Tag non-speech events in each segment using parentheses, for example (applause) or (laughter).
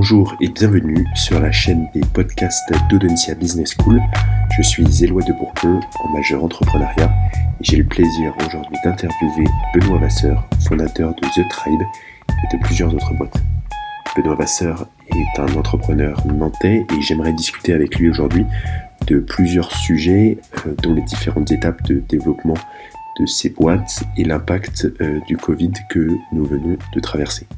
Bonjour et bienvenue sur la chaîne des podcasts d'Audencia Business School. Je suis Éloi de Bourpont, en majeur entrepreneuriat, et j'ai le plaisir aujourd'hui d'interviewer Benoît Vasseur, fondateur de The Tribe et de plusieurs autres boîtes. Benoît Vasseur est un entrepreneur nantais et j'aimerais discuter avec lui aujourd'hui de plusieurs sujets, euh, dont les différentes étapes de développement de ces boîtes et l'impact euh, du Covid que nous venons de traverser.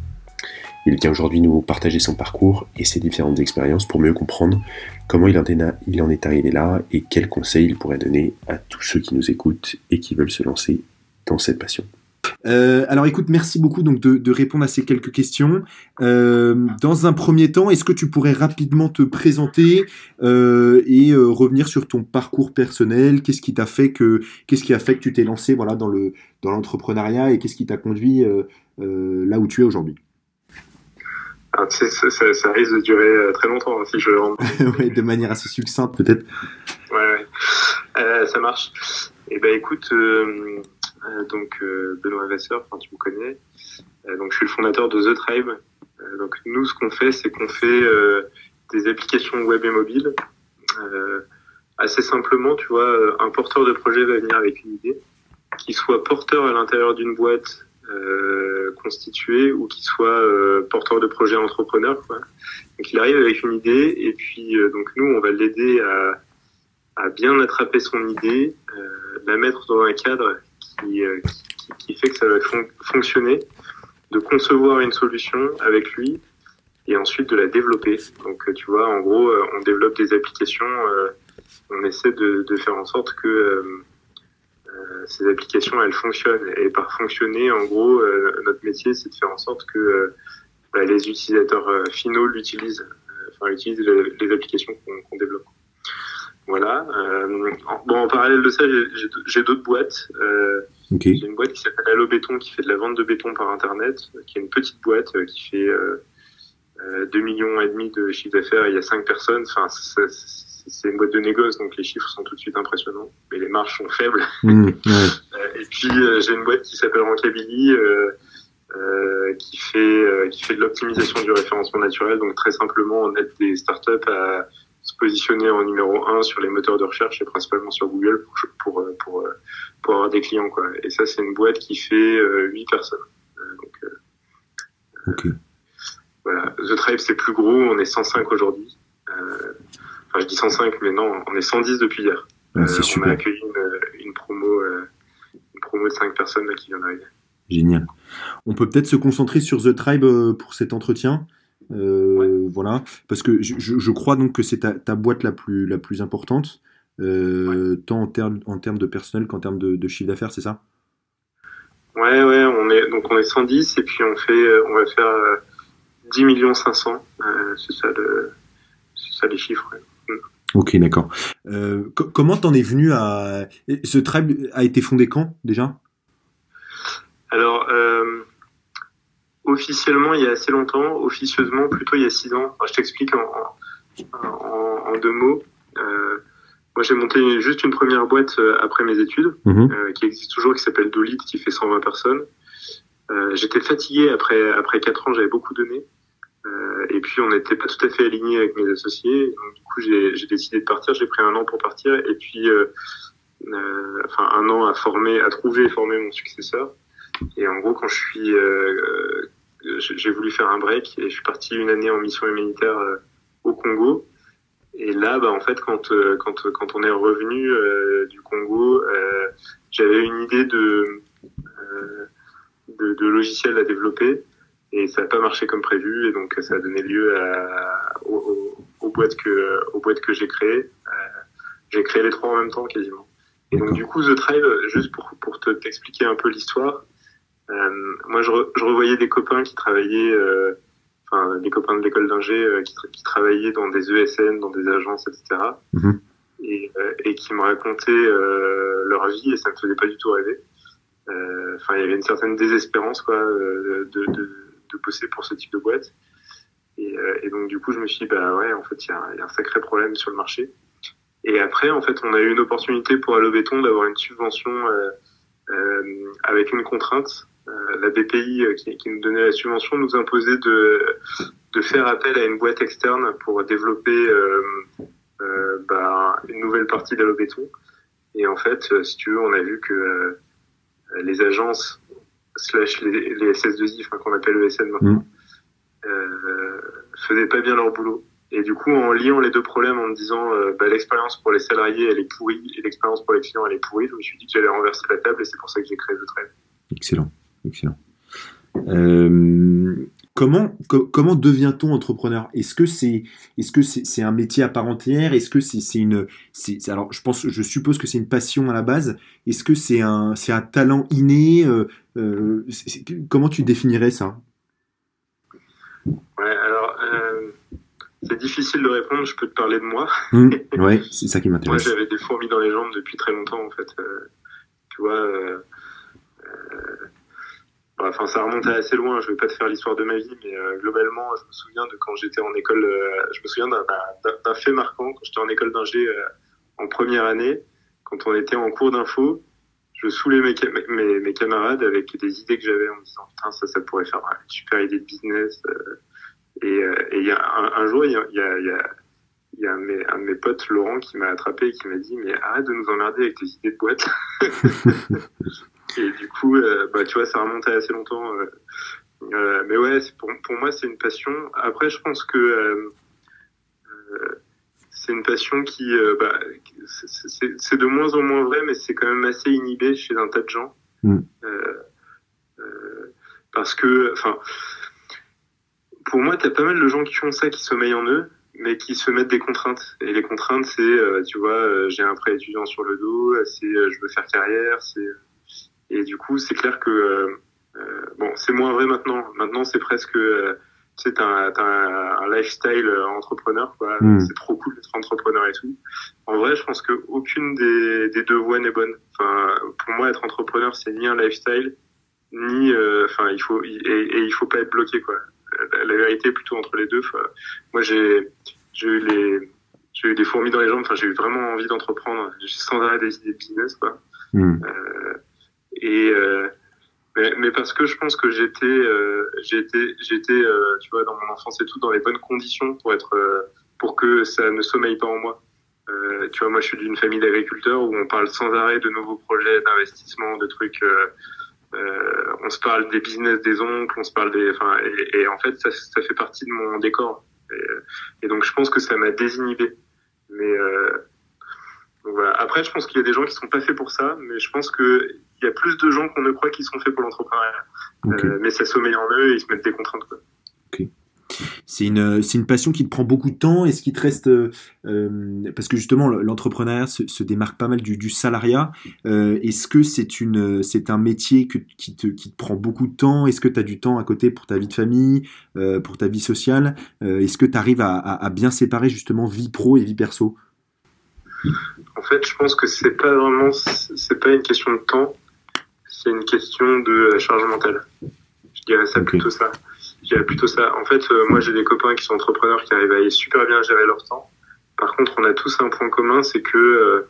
Il vient aujourd'hui nous partager son parcours et ses différentes expériences pour mieux comprendre comment il en est arrivé là et quels conseils il pourrait donner à tous ceux qui nous écoutent et qui veulent se lancer dans cette passion. Euh, alors écoute, merci beaucoup donc de, répondre à ces quelques questions. Euh, dans un premier temps, est-ce que tu pourrais rapidement te présenter euh, et revenir sur ton parcours personnel? Qu'est-ce qui t'a fait que qui a fait que tu t'es lancé voilà dans le dans l'entrepreneuriat et qu'est-ce qui t'a conduit là où tu es aujourd'hui? Ah, ça, risque de durer très longtemps hein, si je rentre. (laughs) de manière assez succincte peut-être. Ouais, ouais. ça marche. Eh ben écoute, euh, donc euh, Benoît Vasseur, enfin tu me connais. Euh, donc je suis le fondateur de The Tribe. donc nous, ce qu'on fait, c'est qu'on fait des applications web et mobile. assez simplement, tu vois, un porteur de projet va venir avec une idée, qu'il soit porteur à l'intérieur d'une boîte euh, constituée ou qu'il soit porteur de projet entrepreneur. Quoi. Donc il arrive avec une idée et puis donc nous on va l'aider à, à, bien attraper son idée, la mettre dans un cadre euh, qui, qui, fait que ça va fonctionner, de concevoir une solution avec lui et ensuite de la développer. Donc euh, tu vois, en gros, euh, on développe des applications, on essaie de, de, faire en sorte que ces applications elles fonctionnent. Et par fonctionner, en gros, notre métier c'est de faire en sorte que bah, les utilisateurs finaux l'utilisent, enfin utilisent les, applications qu'on développe. Voilà. Euh, bon, en parallèle de ça, j'ai d'autres boîtes. Euh, J'ai une boîte qui s'appelle Allo Béton qui fait de la vente de béton par internet, qui est une petite boîte euh, qui fait euh, 2 euh, millions et demi de chiffre d'affaires. Il y a 5 personnes. Enfin, c'est une boîte de négoce, donc les chiffres sont tout de suite impressionnants, mais les marges sont faibles. (laughs) Mmh, et puis j'ai une boîte qui s'appelle Rankabili. qui fait qui fait de l'optimisation du référencement naturel donc très simplement on aide des startups à se positionner en numéro un sur les moteurs de recherche et principalement sur Google pour, pour, euh, pour, euh, pour avoir des clients. Quoi. Et ça, c'est une boîte qui fait euh, 8 personnes. Euh, donc, voilà. The Tribe, c'est plus gros. On est 105 aujourd'hui. Enfin, je dis 105, mais non, on est 110 depuis hier. c'est super. On a accueilli une, une promo, une promo de 5 personnes là, qui vient d'arriver. Génial. On peut peut-être se concentrer sur The Tribe pour cet entretien. Euh, voilà, parce que je, je, crois donc que c'est ta, ta, boîte la plus, la plus importante, euh, tant en, termes en termes de personnel qu'en termes de, de chiffre d'affaires, c'est ça? Ouais, ouais, on est, donc on est 110 et puis on, fait, on va faire 10 millions 500, euh, c'est ça, le, ça les chiffres. Ok, d'accord. Euh, comment t'en es venu à... Ce tribe a été fondé quand déjà? Alors, euh, officiellement il y a assez longtemps, officieusement plutôt il y a six ans. je t'explique en, en, deux mots. Euh, moi, j'ai monté juste une première boîte après mes études, mhm. qui existe toujours, qui s'appelle Dolit, qui fait 120 personnes. J'étais fatigué après après quatre ans, j'avais beaucoup donné, euh, et puis on n'était pas tout à fait aligné avec mes associés. Donc, du coup, j'ai décidé de partir. J'ai pris un an pour partir, et puis enfin un an à former, à trouver et former mon successeur. Et en gros, quand je suis j'ai voulu faire un break et je suis parti une année en mission humanitaire euh, au Congo. Et là, bah, en fait, quand, euh, quand, quand on est revenu euh, du Congo, j'avais une idée de, de, de, logiciel à développer et ça n'a pas marché comme prévu et donc ça a donné lieu à, aux, aux, boîtes que, aux boîtes que j'ai créées. j'ai créé les trois en même temps quasiment. Et donc du coup, The Tribe, juste pour, pour t'expliquer un peu l'histoire, euh, moi, je, je, revoyais des copains qui travaillaient, euh, enfin, des copains de l'école d'ingé euh, qui, qui, travaillaient dans des ESN, dans des agences, etc. Et, et, qui me racontaient leur vie et ça me faisait pas du tout rêver. Enfin, il y avait une certaine désespérance, quoi, de, de, bosser pour ce type de boîte. Et, et, donc du coup, je me suis dit, bah ouais, en fait, il y a, un sacré problème sur le marché. Et après, en fait, on a eu une opportunité pour Allo Béton d'avoir une subvention euh, euh, avec une contrainte. Euh, la BPI euh, qui, qui, nous donnait la subvention nous imposait de, de, faire appel à une boîte externe pour développer bah, une nouvelle partie d'Allobéton. Et en fait, si tu veux, on a vu que les agences slash les, les SS2I, enfin, qu'on appelle ESN maintenant, mm. euh, faisaient pas bien leur boulot. Et du coup, en liant les deux problèmes, en me disant euh, bah, l'expérience pour les salariés, elle est pourrie, et l'expérience pour les clients, elle est pourrie, je me suis dit que j'allais renverser la table, et c'est pour ça que j'ai créé le trade. Excellent, excellent. Euh, comment comment devient-on entrepreneur? Est-ce que c'est est-ce que c'est un métier à part entière? Est-ce que c'est une alors je pense je suppose que c'est une passion à la base. Est-ce que c'est un c'est un talent inné euh, euh, Comment tu définirais ça? Ouais, alors c'est difficile de répondre. Je peux te parler de moi. Mmh, (laughs) ouais, c'est ça qui m'intéresse. moi, j'avais des fourmis dans les jambes depuis très longtemps en fait. tu vois Enfin, ça remonte assez loin. Je vais pas te faire l'histoire de ma vie, mais euh, globalement, je me souviens de quand j'étais en école. Euh, je me souviens d'un fait marquant quand j'étais en école d'ingé euh, en première année, quand on était en cours d'info. Je saoulais mes, mes, mes, camarades avec des idées que j'avais en me disant putain ça ça pourrait faire une super idée de business. et il y a un, jour il y a, y a, y a un, un, de mes potes, Laurent, qui m'a attrapé et qui m'a dit Mais arrête de nous emmerder avec tes idées de boîte. (laughs) Et du coup, euh, bah, tu vois, ça remontait assez longtemps. Euh, euh, mais ouais, pour, pour moi, c'est une passion. Après, je pense que c'est une passion qui, bah, c'est de moins en moins vrai, mais c'est quand même assez inhibé chez un tas de gens. Mm. parce que, enfin, pour moi, t'as pas mal de gens qui font ça, qui sommeillent en eux, mais qui se mettent des contraintes. Et les contraintes, c'est, tu vois, j'ai un prêt étudiant sur le dos, c'est je veux faire carrière, c'est et du coup, c'est clair que euh, euh, bon, c'est moins vrai maintenant. Maintenant, c'est presque euh, tu sais, t'as un, un, un, lifestyle entrepreneur, quoi. Hmm. C'est trop cool d'être entrepreneur et tout. En vrai, je pense que aucune des, des deux voies n'est bonne. Enfin, pour moi, être entrepreneur, c'est ni un lifestyle, ni, enfin, il faut et, et, il faut pas être bloqué, quoi. La, la vérité est plutôt entre les deux. moi, j'ai, j'ai eu les, j'ai eu des fourmis dans les jambes. Enfin, j'ai eu vraiment envie d'entreprendre. J'ai sans arrêt des idées de business, quoi. Hmm. Euh, et euh, mais, mais, parce que je pense que j'étais, euh, j'étais, j'étais, euh, tu vois, dans mon enfance et tout, dans les bonnes conditions pour être, pour que ça ne sommeille pas en moi. Euh, tu vois, moi, je suis d'une famille d'agriculteurs où on parle sans arrêt de nouveaux projets, d'investissement, de trucs. Euh, on se parle des business des oncles, on se parle des, enfin, et, et, en fait, ça, ça fait partie de mon décor. Et, et donc, je pense que ça m'a désinhibé. Mais voilà. Après, je pense qu'il y a des gens qui sont pas faits pour ça, mais je pense que il y a plus de gens qu'on ne croit qui sont faits pour l'entrepreneuriat. Euh, mais ça sommeille en eux et ils se mettent des contraintes. Quoi. C'est une, passion qui te prend beaucoup de temps. Est-ce qu'il te reste, euh, euh parce que justement l'entrepreneuriat se, se, démarque pas mal du, du salariat. Euh, est-ce que c'est un métier que, qui te, qui te prend beaucoup de temps? Est-ce que tu as du temps à côté pour ta vie de famille, euh, pour ta vie sociale? Est-ce que tu arrives à, à, à, bien séparer justement vie pro et vie perso? En fait, je pense que c'est pas vraiment, c'est pas une question de temps c'est une question de charge mentale. Je dirais ça plutôt ça. Je dirais plutôt ça. En fait, euh, moi, j'ai des copains qui sont entrepreneurs qui arrivent à super bien gérer leur temps. Par contre, on a tous un point commun, c'est que, euh,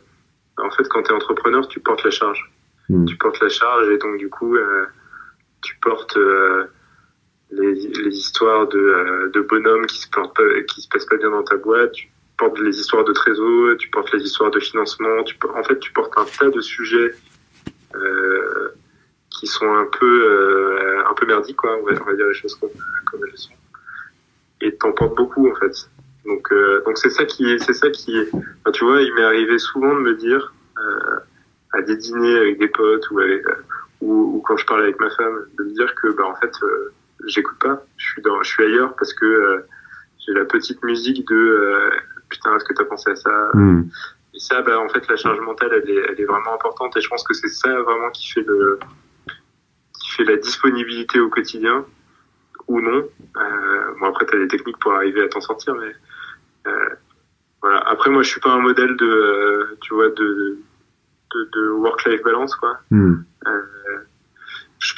en fait, quand tu es entrepreneur, tu portes la charge. Hmm. Tu portes la charge et donc, du coup, euh, tu portes les, les, histoires de, de bonhommes qui se, portent qui se passent pas bien dans ta boîte. Tu portes les histoires de trésor, tu portes les histoires de financement. Tu, en fait, tu portes un tas de sujets euh, qui sont un peu euh, un peu merdiques quoi on va, dire les choses comme, comme elles sont et t'en portes beaucoup en fait donc euh, donc c'est ça qui est c'est ça qui enfin, tu vois il m'est arrivé souvent de me dire euh, à des dîners avec des potes ou, avec, ou, quand je parle avec ma femme de me dire que bah en fait euh, j'écoute pas je suis dans je suis ailleurs parce que euh, j'ai la petite musique de putain est-ce que t'as pensé à ça mm. et ça bah en fait la charge mentale elle est, elle est vraiment importante et je pense que c'est ça vraiment qui fait le fait la disponibilité au quotidien ou non. Euh, bon après tu as des techniques pour arriver à t'en sortir, mais euh, voilà. Après moi je suis pas un modèle de, euh, tu vois, de, de, de work-life balance quoi. Mm.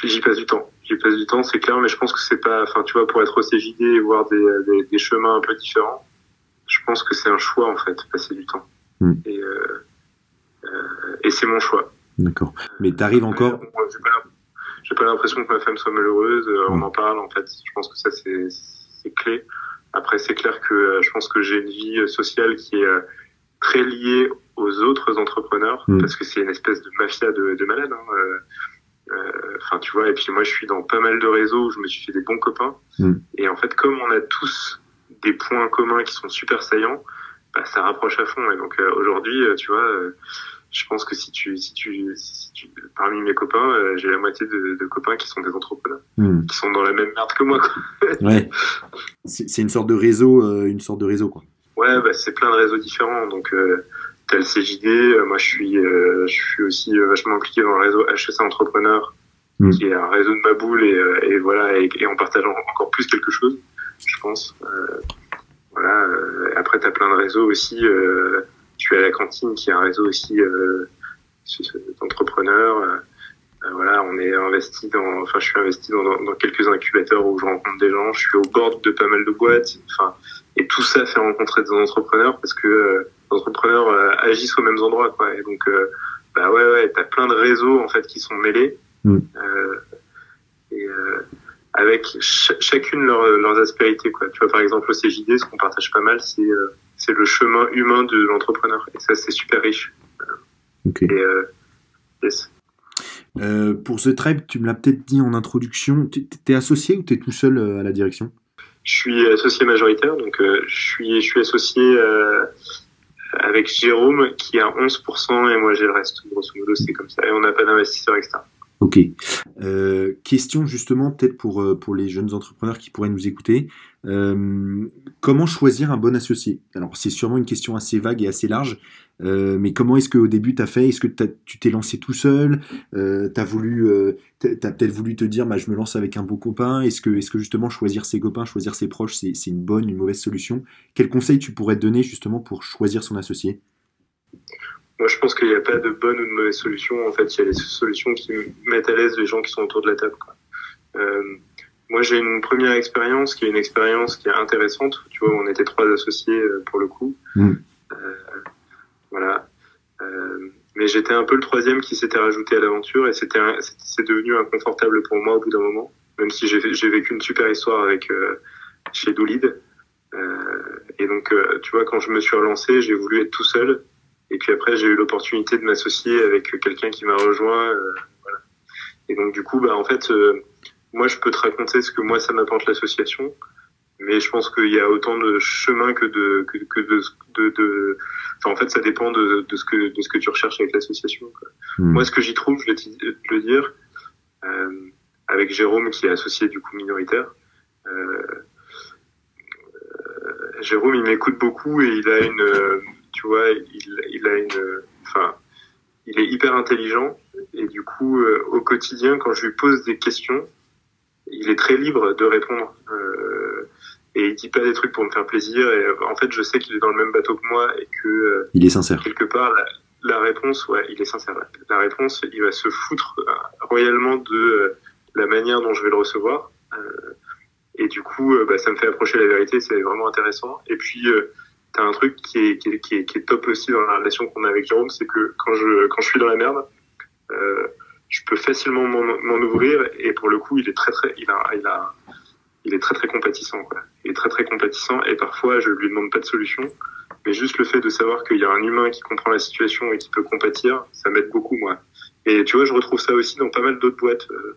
J'y passe du temps. J'y passe du temps, c'est clair, mais je pense que c'est pas, enfin tu vois, pour être au CJD et voir des, des, des, chemins un peu différents, je pense que c'est un choix en fait, passer du temps. Mm. Et, euh, et c'est mon choix. D'accord. Mais tu arrives encore j'ai pas l'impression que ma femme soit malheureuse. Euh, on en parle en fait. Je pense que ça c'est clé. Après, c'est clair que je pense que j'ai une vie sociale qui est très liée aux autres entrepreneurs Mm. parce que c'est une espèce de mafia de, de malades. hein. Euh, euh, Enfin, tu vois. Et puis moi, je suis dans pas mal de réseaux où je me suis fait des bons copains. Mm. Et en fait, comme on a tous des points communs qui sont super saillants, bah, ça rapproche à fond. Et donc euh, aujourd'hui, euh, tu vois, euh, je pense que si tu, si tu, si tu parmi mes copains, euh, j'ai la moitié de, de copains qui sont des entrepreneurs, Hmm. qui sont dans la même merde que moi. (laughs) Ouais. C'est une sorte de réseau, une sorte de réseau quoi. Ouais, bah, c'est plein de réseaux différents. Donc, le CJD. moi, je suis, je suis aussi vachement impliqué dans le réseau HEC Entrepreneur, Mm. qui est un réseau de ma boule et, et voilà, et, et on partage en- encore plus quelque chose, je pense. Euh, voilà. euh, après, t'as plein de réseaux aussi. Euh, je suis à la cantine, qui est un réseau aussi euh, d'entrepreneurs. Euh, euh, voilà, on est investi dans, enfin, je suis investi dans, dans, dans quelques incubateurs où je rencontre des gens. Je suis au board de pas mal de boîtes. Enfin, et tout ça fait rencontrer des entrepreneurs parce que euh, les entrepreneurs euh, agissent aux mêmes endroits, quoi. Et donc, euh, bah ouais, ouais, t'as plein de réseaux en fait qui sont mêlés. Mm. Euh, et euh, avec ch- chacune leur, leurs aspérités, quoi. Tu vois, par exemple, au CJD, ce qu'on partage pas mal, c'est euh, c'est le chemin humain de l'entrepreneur. Et ça, c'est super riche. Et euh, yes. Euh, pour The Tribe, tu me l'as peut-être dit en introduction, t'es t'es associé ou t'es tout seul à la direction? Je suis associé majoritaire, donc je suis je suis associé avec Jérôme qui a 11% et moi j'ai le reste. Grosso modo, c'est comme ça. Et on n'a pas d'investisseur externe. Ok. Euh, question justement peut-être pour, euh, pour les jeunes entrepreneurs qui pourraient nous écouter. Euh, comment choisir un bon associé? Alors c'est sûrement une question assez vague et assez large, mais comment est-ce qu'au début tu as fait? Est-ce que tu t'es lancé tout seul? Euh, t'as t'as peut-être voulu te dire, bah, je me lance avec un bon copain? Est-ce que, que justement choisir ses copains, choisir ses proches, c'est c'est une bonne, une mauvaise solution? Quel conseil tu pourrais te donner justement pour choisir son associé? Moi, je pense qu'il n'y a pas de bonne ou de mauvaise solution. En fait, il y a des solutions qui mettent à l'aise les gens qui sont autour de la table. Quoi. Euh, moi, j'ai une première expérience qui est une expérience qui est intéressante. Tu vois, on était trois associés euh, pour le coup. Mm. Euh, voilà. Euh, mais j'étais un peu le troisième qui s'était rajouté à l'aventure et c'était c'est devenu inconfortable pour moi au bout d'un moment. Même si j'ai j'ai vécu une super histoire avec euh, chez Doolid. Euh, et donc, euh, tu vois, quand je me suis relancé, j'ai voulu être tout seul. Et puis après, j'ai eu l'opportunité de m'associer avec quelqu'un qui m'a rejoint. euh, voilà. Et donc, du coup, bah, en fait, euh, moi, je peux te raconter ce que moi, ça m'apporte l'association. Mais je pense qu'il y a autant de chemin que de, que, que de, de, de- enfin, en fait, ça dépend de, de ce que, de ce que tu recherches avec l'association. Hmm. Moi, ce que j'y trouve, je vais te le dire, euh, avec Jérôme, qui est associé du coup minoritaire, Jérôme, il m'écoute beaucoup et il a une, tu vois, il, il a une, enfin, il est hyper intelligent et du coup, euh, au quotidien, quand je lui pose des questions, il est très libre de répondre. Euh, et il dit pas des trucs pour me faire plaisir. Et euh, en fait, je sais qu'il est dans le même bateau que moi et que euh, Il est sincère. quelque part, la, la réponse, ouais, il est sincère. La réponse, il va se foutre royalement de la manière dont je vais le recevoir. Et du coup, bah, ça me fait approcher la vérité, c'est vraiment intéressant. Et puis, t'as un truc qui est, qui, est, qui, est, qui est top aussi dans la relation qu'on a avec Jérôme, c'est que quand je, quand je suis dans la merde, euh, je peux facilement m'en ouvrir. Et pour le coup, il est très, très, il a, il a, il est très, très compatissant, quoi. Il est très, très compatissant. Et parfois, je lui demande pas de solution. Mais juste le fait de savoir qu'il y a un humain qui comprend la situation et qui peut compatir, ça m'aide beaucoup, moi. Et tu vois, je retrouve ça aussi dans pas mal d'autres boîtes. euh,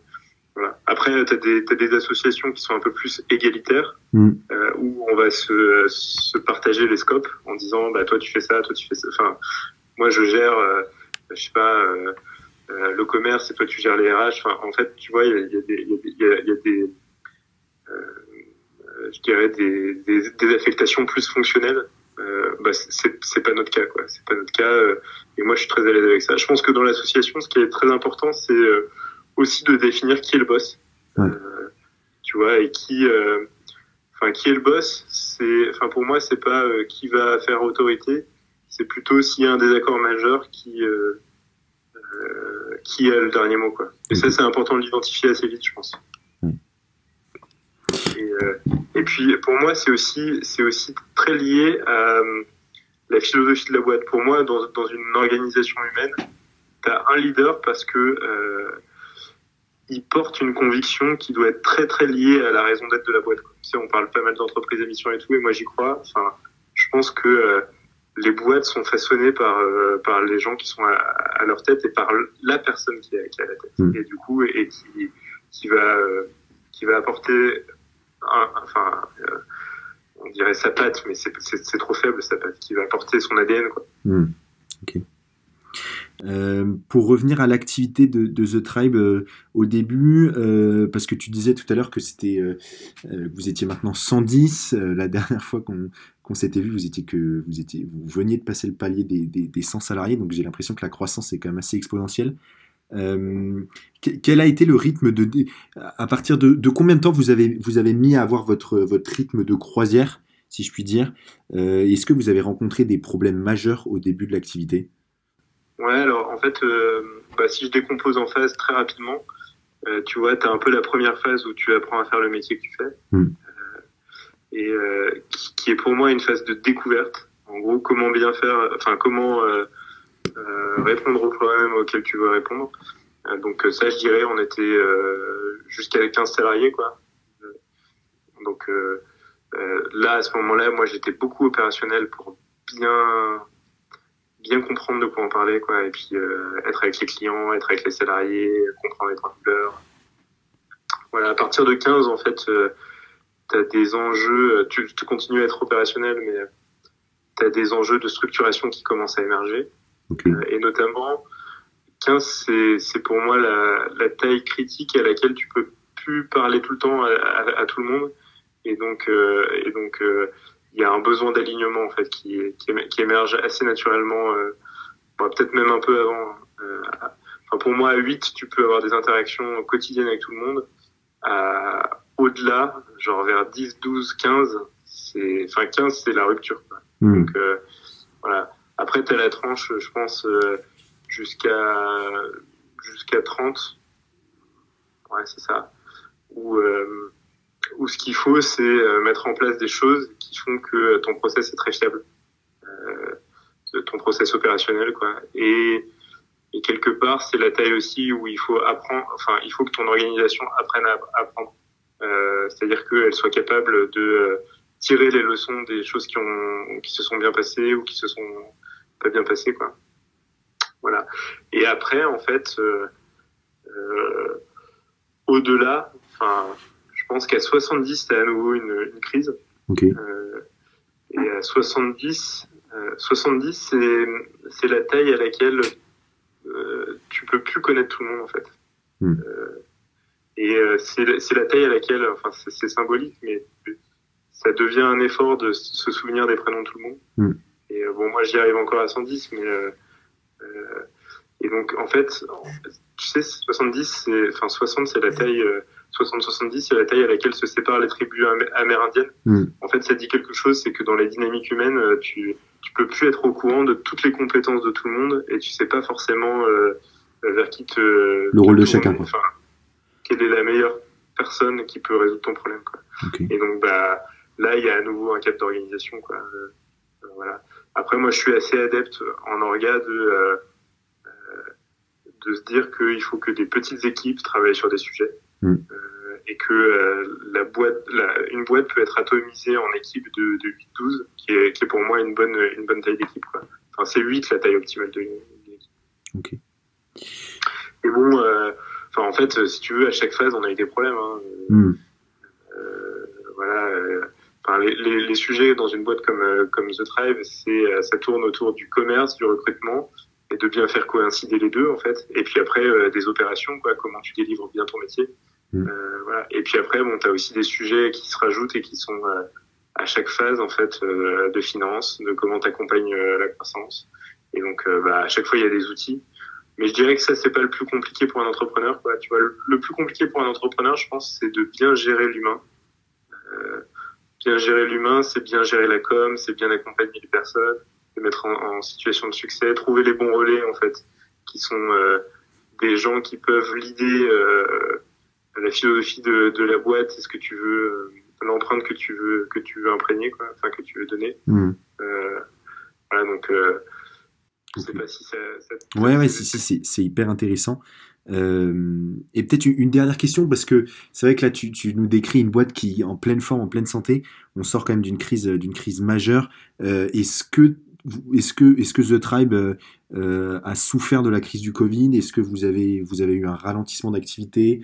voilà. Après, tu as des, t'as des associations qui sont un peu plus égalitaires, Mm. euh, où on va se, se partager les scopes en disant, bah, toi tu fais ça, toi tu fais ça. Enfin, moi je gère, euh, je sais pas, euh, euh, le commerce et toi tu gères les RH. Enfin, en fait, tu vois, il y a, il y a des, y a y a- je dirais des, des, des affectations plus fonctionnelles. Euh, bah, c'est c'est pas notre cas, quoi. C'est pas notre cas. euh, et moi, je suis très à l'aise avec ça. Je pense que dans l'association, ce qui est très important, c'est euh, aussi de définir qui est le boss. Ouais. Euh, tu vois, et qui, euh, enfin, qui est le boss. C'est, enfin, pour moi, c'est pas euh, qui va faire autorité. C'est plutôt s'il y a un désaccord majeur qui, qui a le dernier mot, quoi. Et ça, c'est important de l'identifier assez vite, je pense. Mm. Et, et puis, pour moi, c'est aussi, c'est aussi très lié à la philosophie de la boîte. Pour moi, dans, dans une organisation humaine, tu as un leader parce que il porte une conviction qui doit être très très liée à la raison d'être de la boîte, quoi. sais, on parle pas mal d'entreprises émissions et tout, et moi j'y crois. Enfin, je pense que les boîtes sont façonnées par par les gens qui sont à, leur tête et par la personne qui est, qui a la tête. Mm. Et du coup, et qui qui va qui va apporter, enfin on dirait sa patte, mais c'est trop faible sa patte, qui va apporter son ADN. Quoi. Ok. Euh, pour revenir à l'activité de, The Tribe euh, au début, euh, parce que tu disais tout à l'heure que c'était, vous étiez maintenant 110. la (laughs) dernière fois qu'on s'était vu, vous étiez que vous étiez, vous veniez de passer le palier des, des, des 100 salariés, donc j'ai l'impression que la croissance est quand même assez exponentielle. quel a été le rythme de, à partir de, de, combien de temps vous avez, vous avez mis à avoir votre, votre rythme de croisière, si je puis dire? Est-ce que vous avez rencontré des problèmes majeurs au début de l'activité? Ouais, alors en fait, euh, bah, si je décompose en phase très rapidement, euh, tu vois, tu as un peu la première phase où tu apprends à faire le métier que tu fais, hmm. euh, et qui, qui, est pour moi une phase de découverte. En gros, comment bien faire, enfin, comment répondre aux problèmes auxquels tu veux répondre. donc ça, je dirais, on était jusqu'à 15 salariés, quoi. donc là, à ce moment-là, moi, j'étais beaucoup opérationnel pour bien bien comprendre de quoi on parlait, quoi, et puis euh, être avec les clients, être avec les salariés, comprendre les trois couleurs. Voilà, à partir de 15, en fait, euh, tu as des enjeux, euh, tu, tu, continues à être opérationnel, mais tu as des enjeux de structuration qui commencent à émerger. et notamment, 15, c'est pour moi la, la, taille critique à laquelle tu peux plus parler tout le temps à, à, tout le monde. Et donc, et donc il y a un besoin d'alignement en fait qui, qui, émerge assez naturellement, euh, peut-être même un peu avant. Euh, enfin, pour moi, à 8, tu peux avoir des interactions quotidiennes avec tout le monde. Au-delà, genre vers 10, 12, 15, c'est, enfin 15, c'est la rupture. Quoi. Hmm. Donc euh, voilà. Après, tu as la tranche, je pense, euh, jusqu'à jusqu'à 30. Ouais, c'est ça. Où, euh, où ce qu'il faut, c'est euh, mettre en place des choses qui font que ton process est très fiable, euh, ton process opérationnel, quoi. Et, et quelque part, c'est la taille aussi où il faut apprendre, enfin, il faut que ton organisation apprenne à apprendre. Euh, C'est-à-dire qu'elle soit capable de euh, tirer les leçons des choses qui ont, qui se sont bien passées ou qui se sont pas bien passées, quoi. Voilà. Et après, en fait, euh, euh au-delà, enfin, pense qu'à 70, c'est à nouveau une, une crise. Euh, et à 70, euh, 70 c'est la taille à laquelle euh, tu peux plus connaître tout le monde en fait. Hmm. Euh, et euh, c'est la taille à laquelle, enfin c'est symbolique, mais ça devient un effort de se souvenir des prénoms de tout le monde. Hmm. Et bon, moi j'y arrive encore à 110, mais et donc en fait, tu sais, 70, enfin 60, c'est la taille 60-70, c'est la taille à laquelle se séparent les tribus amérindiennes. Hmm. En fait, ça dit quelque chose, c'est que dans les dynamiques humaines, euh, tu, tu peux plus être au courant de toutes les compétences de tout le monde et tu sais pas forcément euh, vers qui te... Le rôle de chacun. Enfin, quelle est la meilleure personne qui peut résoudre ton problème. Quoi. Et donc, bah, là, il y a à nouveau un cap d'organisation. Quoi. Euh, voilà. Après, moi, je suis assez adepte en orga de, de se dire qu'il faut que des petites équipes travaillent sur des sujets. Mm. Euh, et que euh, la boîte, la, une boîte peut être atomisée en équipe de, de 8-12, qui est, qui est pour moi une bonne, une bonne taille d'équipe. Enfin, c'est 8 la taille optimale de l'équipe. Ok. Et bon, euh, en fait, si tu veux, à chaque phase, on a eu des problèmes. Hein. Mm. Euh, voilà. Les, les, les, sujets dans une boîte comme, comme The Tribe, c'est, ça tourne autour du commerce, du recrutement, et de bien faire coïncider les deux en fait. Et puis après euh, des opérations, quoi, comment tu délivres bien ton métier. Mm. Euh, voilà. Et puis après, bon, tu as aussi des sujets qui se rajoutent et qui sont euh, à chaque phase en fait euh, de finance, de comment tu accompagnes la croissance. Et donc bah, à chaque fois, il y a des outils. Mais je dirais que ça, c'est pas le plus compliqué pour un entrepreneur. Quoi. Tu vois, le, plus compliqué pour un entrepreneur, je pense, c'est de bien gérer l'humain. bien gérer l'humain, c'est bien gérer la com, c'est bien accompagner les personnes, mettre en, situation de succès, trouver les bons relais en fait, qui sont euh, des gens qui peuvent l'idée, euh, la philosophie de, de, la boîte, c'est ce que tu veux, euh, l'empreinte que tu veux que tu veux imprégner, quoi, enfin que tu veux donner. Hmm. Euh, voilà donc. je sais pas si ça. ouais, ouais, si, si, c'est hyper intéressant. et peut-être une, dernière question, parce que c'est vrai que là, tu, tu, nous décris une boîte qui, en pleine forme, en pleine santé, on sort quand même d'une crise, d'une crise majeure. est-ce que est-ce que, est que The Tribe a souffert de la crise du Covid? Est-ce que vous avez, vous avez eu un ralentissement d'activité?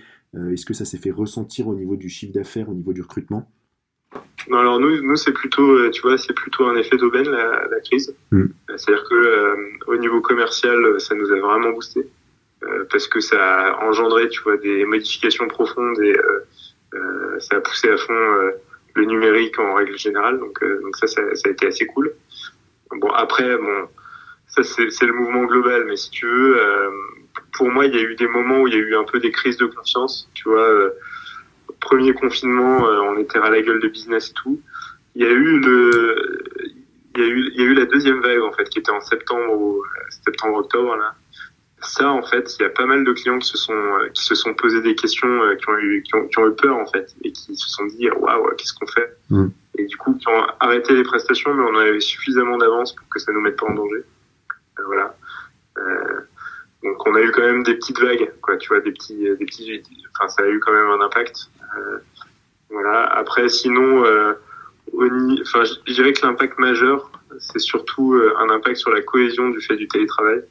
Est-ce que ça s'est fait ressentir au niveau du chiffre d'affaires, au niveau du recrutement? Non, alors nous, nous c'est plutôt, euh, tu vois, c'est plutôt un effet d'aubaine la, la crise. Mm. Euh, c'est-à-dire que euh, au niveau commercial, ça nous a vraiment boosté parce que ça a engendré, tu vois, des modifications profondes et ça a poussé à fond le numérique en règle générale. Donc, donc ça, ça, ça, a été assez cool. Bon, après, bon, ça c'est le mouvement global, mais si tu veux, pour moi, il y a eu des moments où il y a eu un peu des crises de confiance, tu vois premier confinement, euh, on était à la gueule de business et tout. Il y a eu le, il y a eu, il y a eu la deuxième vague en fait, qui était en septembre ou septembre octobre là. Ça en fait, il y a pas mal de clients qui se sont qui se sont des questions, euh, qui ont eu qui ont, qui ont eu peur en fait et qui se sont dit waouh qu'est-ce qu'on fait? Mm. Et du coup qui ont arrêté les prestations mais on avait suffisamment d'avance pour que ça nous mette pas en danger. Euh, voilà. Euh, donc on a eu quand même des petites vagues, quoi, tu vois, des petits, des petits, enfin ça a eu quand même un impact. Euh, voilà. Après, sinon, euh, enfin, je dirais que l'impact majeur, c'est surtout euh, un impact sur la cohésion du fait du télétravail.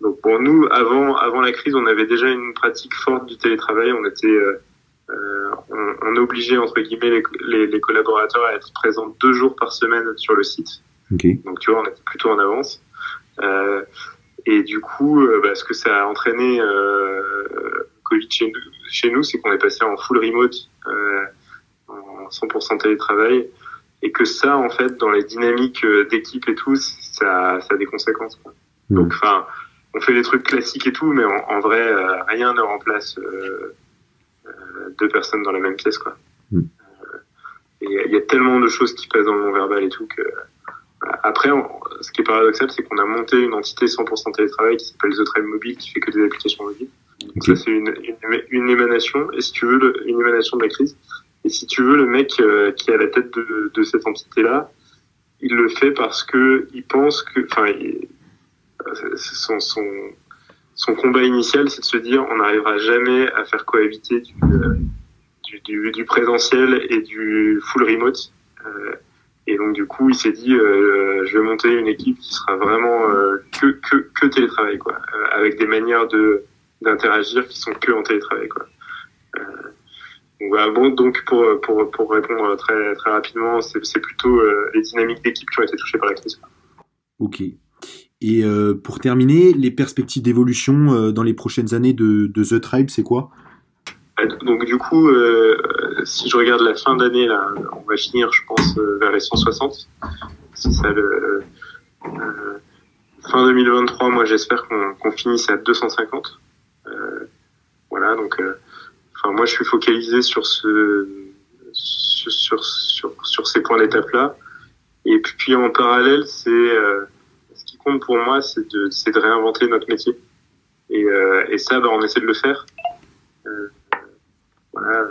donc pour nous, avant, avant la crise, on avait déjà une pratique forte du télétravail. On était euh, on, obligeait entre guillemets les, les, les, collaborateurs à être présents deux jours par semaine sur le site. Okay. Donc tu vois, on était plutôt en avance. Euh, et du coup, bah, ce que ça a entraîné euh, Covid chez nous, chez nous, c'est qu'on est passé en full remote, euh, en 100% télétravail, et que ça, en fait, dans les dynamiques euh, d'équipe et tout, ça, ça a des conséquences. Quoi. Mmh. Donc, enfin, on fait les trucs classiques et tout, mais en, vrai, euh, rien ne remplace euh, euh, deux personnes dans la même pièce, quoi. Mmh. et il y a tellement de choses qui passent dans le non verbal et tout que. Après, ce qui est paradoxal, c'est qu'on a monté une entité 100% télétravail qui s'appelle The Tribe Mobile, qui fait que des applications mobiles. Donc ça, c'est une, une, une, émanation, et si tu veux, le, une émanation de la crise. Et si tu veux, le mec euh, qui est à la tête de, de cette entité-là, il le fait parce que il pense que, enfin, euh, son, son, son combat initial, c'est de se dire, on n'arrivera jamais à faire cohabiter du, euh, du, du, du, présentiel et du full remote. Euh, et donc du coup, il s'est dit, euh, je vais monter une équipe qui sera vraiment que, que, que télétravail, quoi, avec des manières de d'interagir qui sont que en télétravail quoi. Donc, voilà, bon, donc pour, pour, pour répondre très, très rapidement, c'est plutôt les dynamiques d'équipe qui ont été touchées par la crise. Ok. Et euh, pour terminer, les perspectives d'évolution euh, dans les prochaines années de, The Tribe, c'est quoi? Donc du coup, euh, si je regarde la fin d'année, là, on va finir, je pense, vers les 160. C'est ça le fin 2023. Moi, j'espère qu'on finisse à 250. Euh, voilà, donc, enfin, moi, je suis focalisé sur ce, sur, sur, sur, ces points d'étape là. Et puis en parallèle, c'est compte pour moi, c'est de, c'est de réinventer notre métier. Et, euh, et ça, bah, on essaie de le faire. Euh, voilà.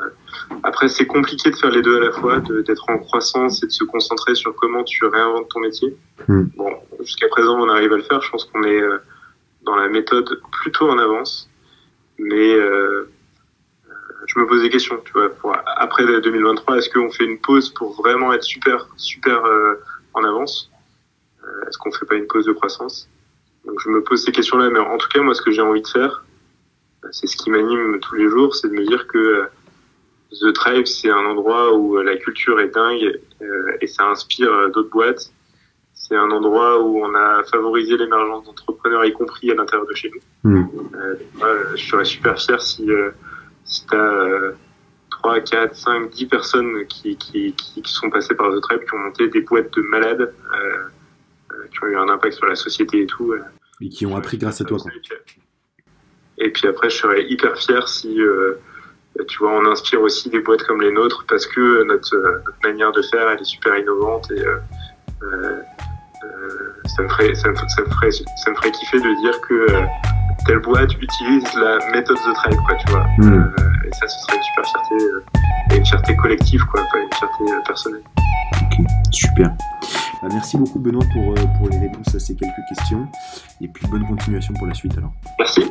Après, c'est compliqué de faire les deux à la fois, d'être en croissance et de se concentrer sur comment tu réinventes ton métier. Hmm. Bon, jusqu'à présent, on arrive à le faire. Je pense qu'on est dans la méthode plutôt en avance mais euh, je me pose des questions, tu vois, pour, après 2023, est-ce qu'on fait une pause pour vraiment être super, super euh, en avance? euh, Est-ce qu'on fait pas une pause de croissance? Donc je me pose ces questions-là, mais en tout cas, moi, ce que j'ai envie de faire, c'est ce qui m'anime tous les jours, c'est de me dire que The Tribe, c'est un endroit où la culture est dingue et ça inspire d'autres boîtes c'est un endroit où on a favorisé l'émergence d'entrepreneurs, y compris à l'intérieur de chez nous. Hmm. Euh, je serais super fier si, euh, si tu as 3, 4, 5, 10 personnes qui, qui, qui, sont passées par The Tribe, qui ont monté des boîtes de malades, euh, euh qui ont eu un impact sur la société et tout. Et qui ont appris grâce à toi. Quoi. Et puis après, je serais hyper fier si tu vois, on inspire aussi des boîtes comme les nôtres parce que notre, notre manière de faire, elle est super innovante et euh, euh, ça me ferait, ça me, ça me ferait, ça me ferait kiffer de dire que euh, telle boîte utilise la méthode The Tribe, quoi, tu vois. Mm. et ça, ce serait une super fierté, et une fierté collective, quoi, pas une fierté personnelle. Ok, super. Bah, merci beaucoup Benoît pour, pour les réponses à ces quelques questions. Et puis bonne continuation pour la suite alors. Merci.